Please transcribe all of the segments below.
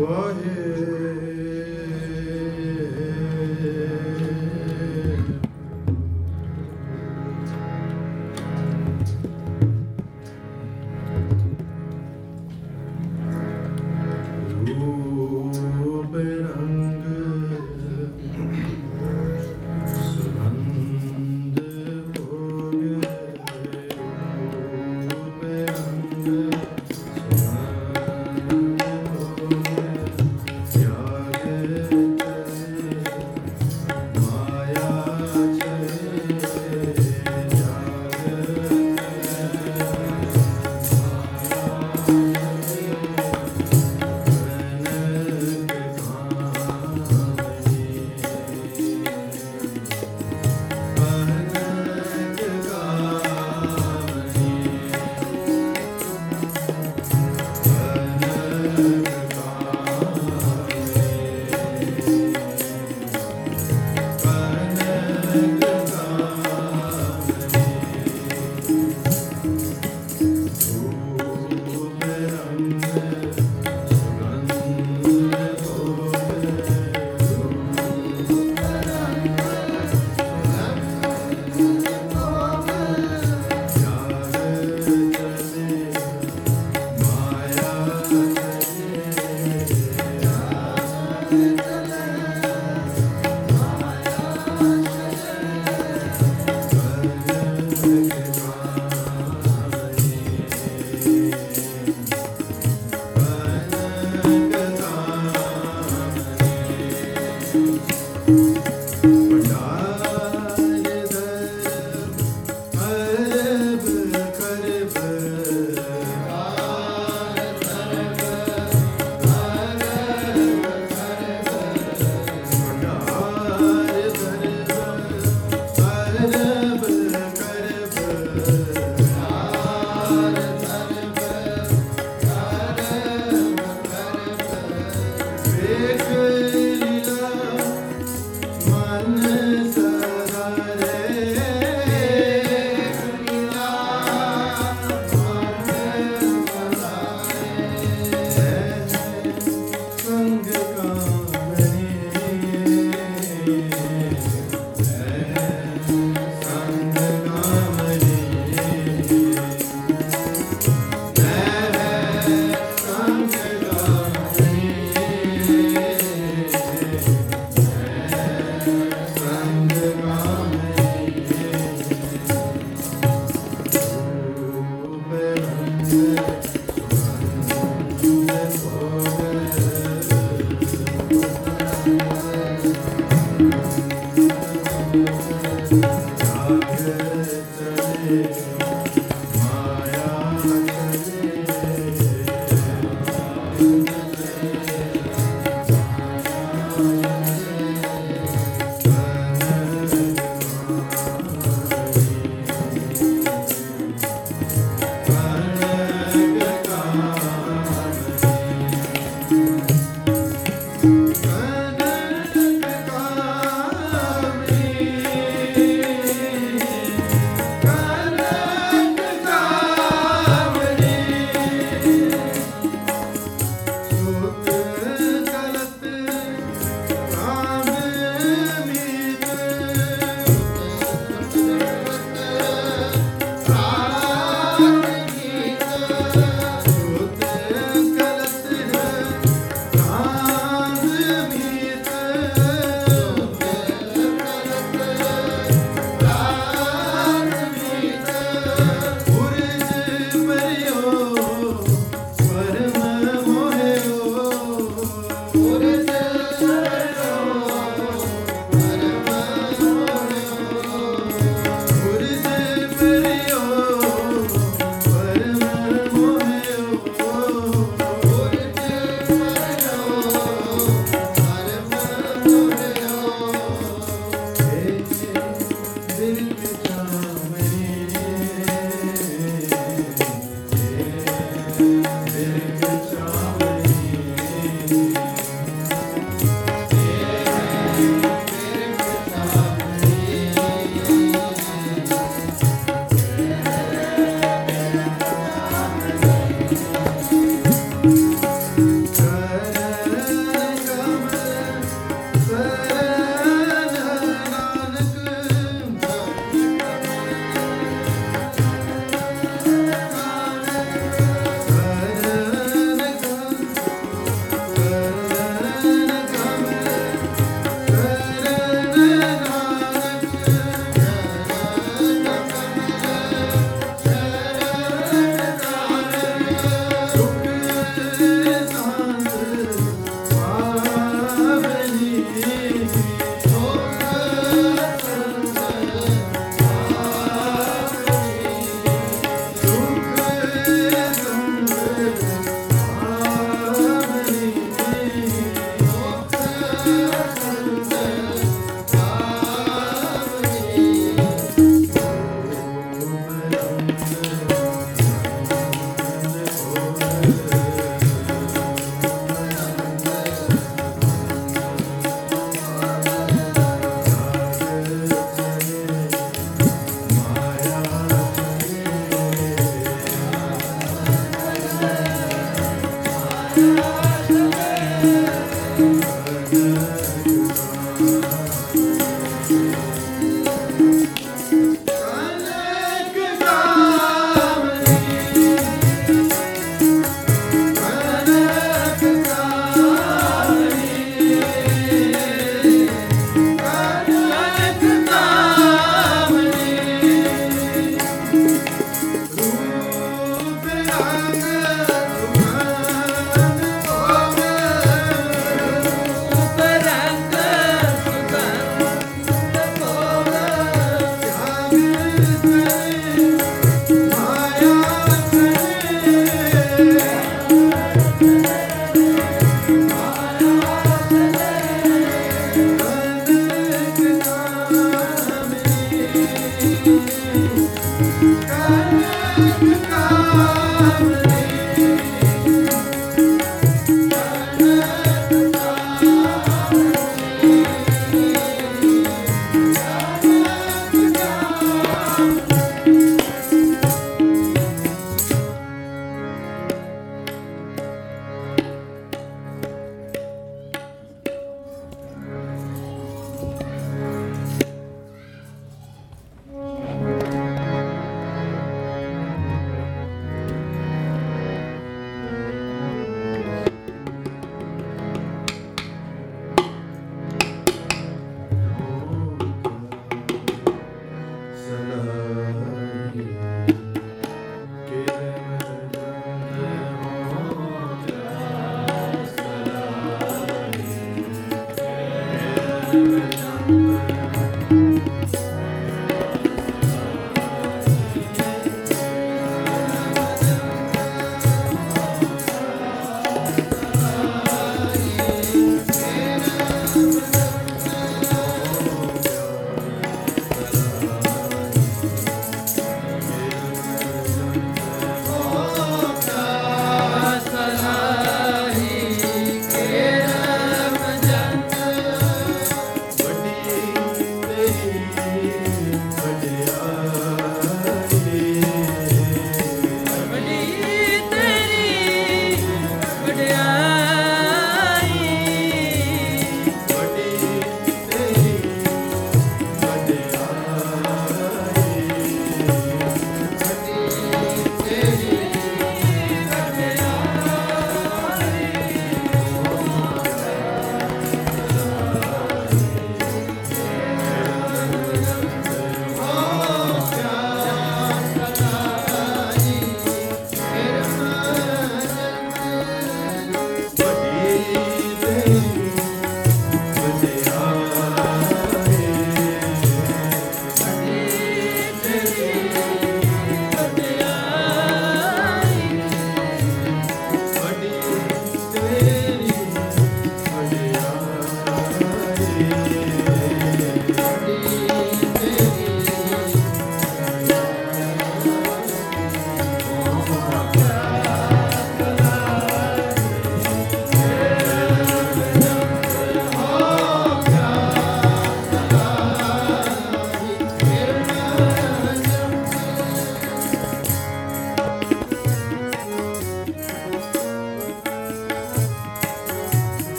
Yeah.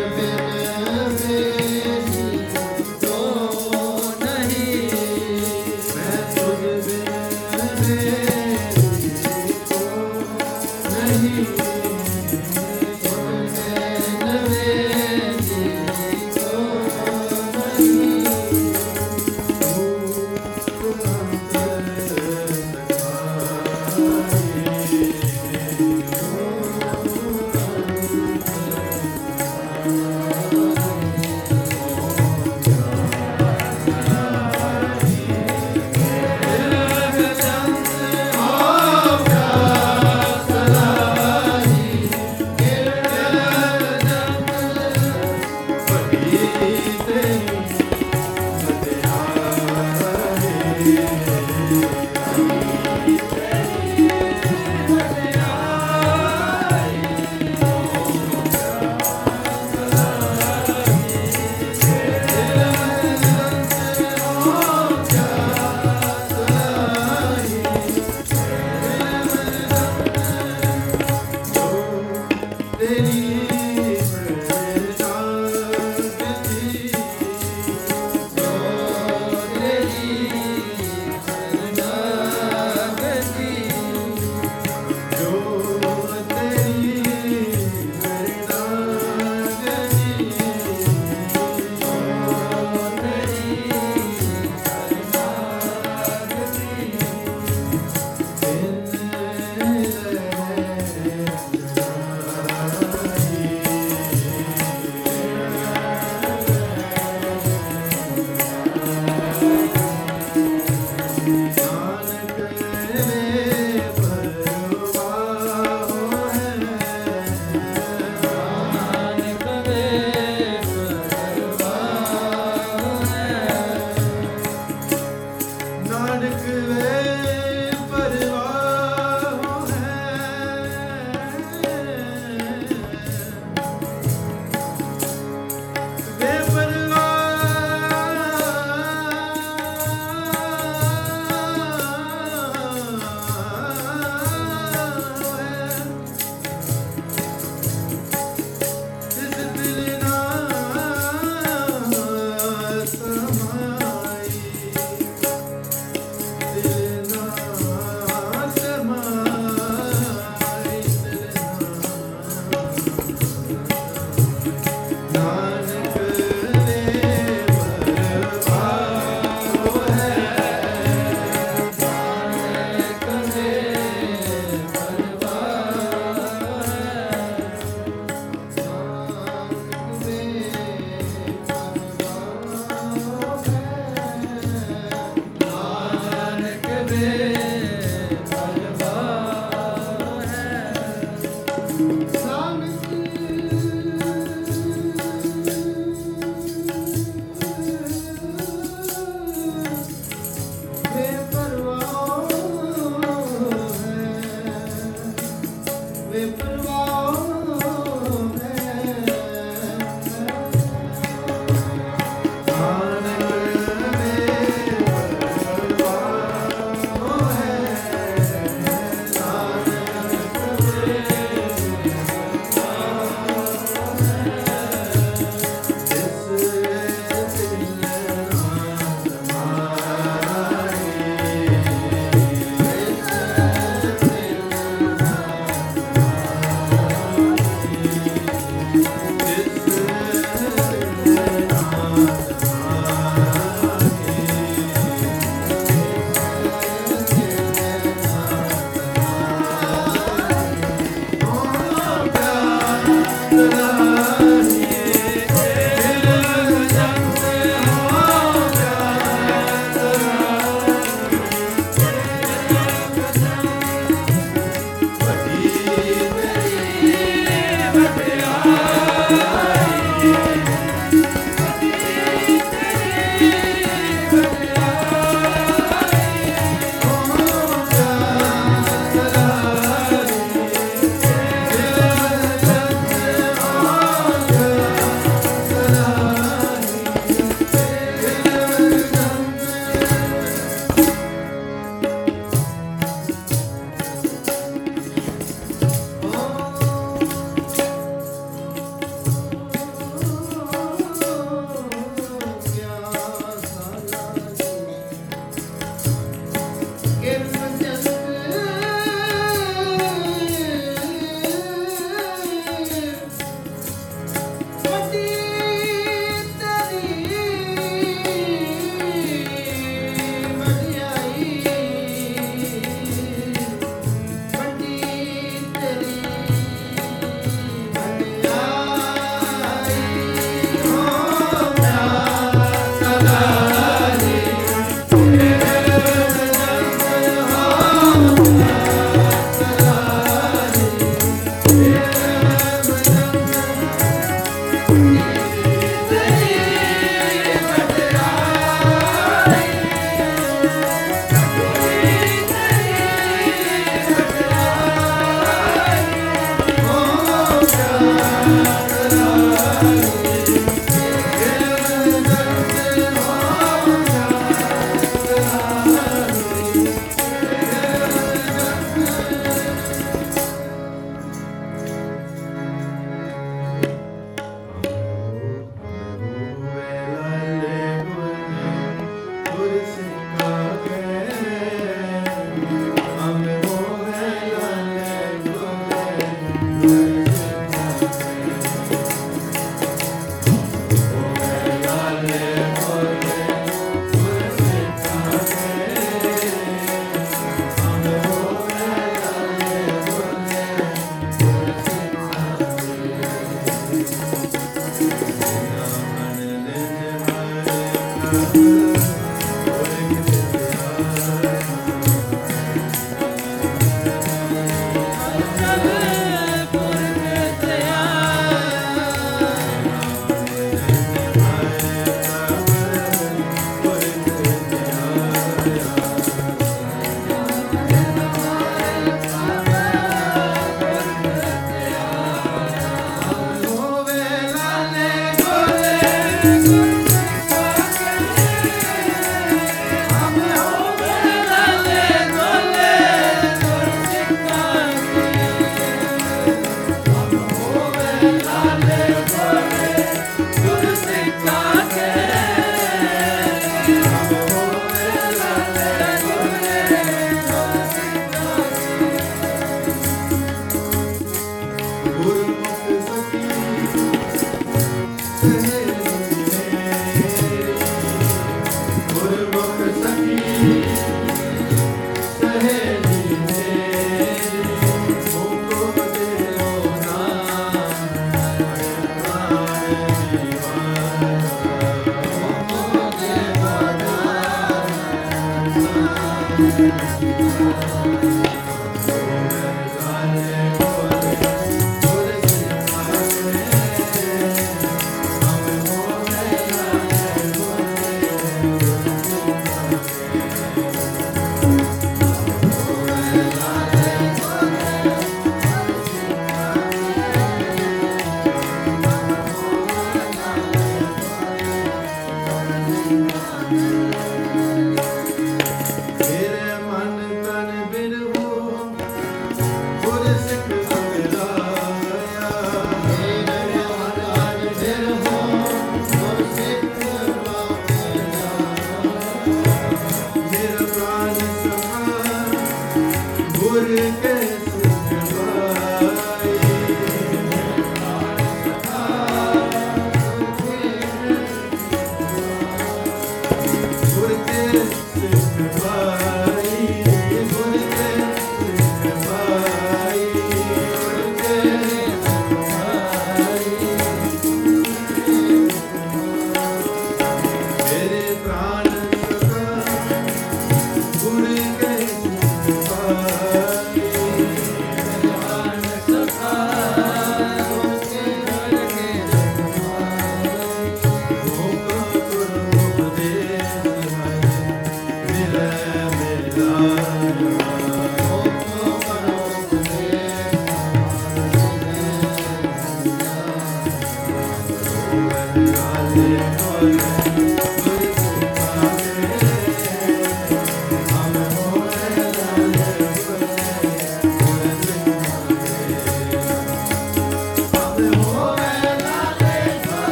ver.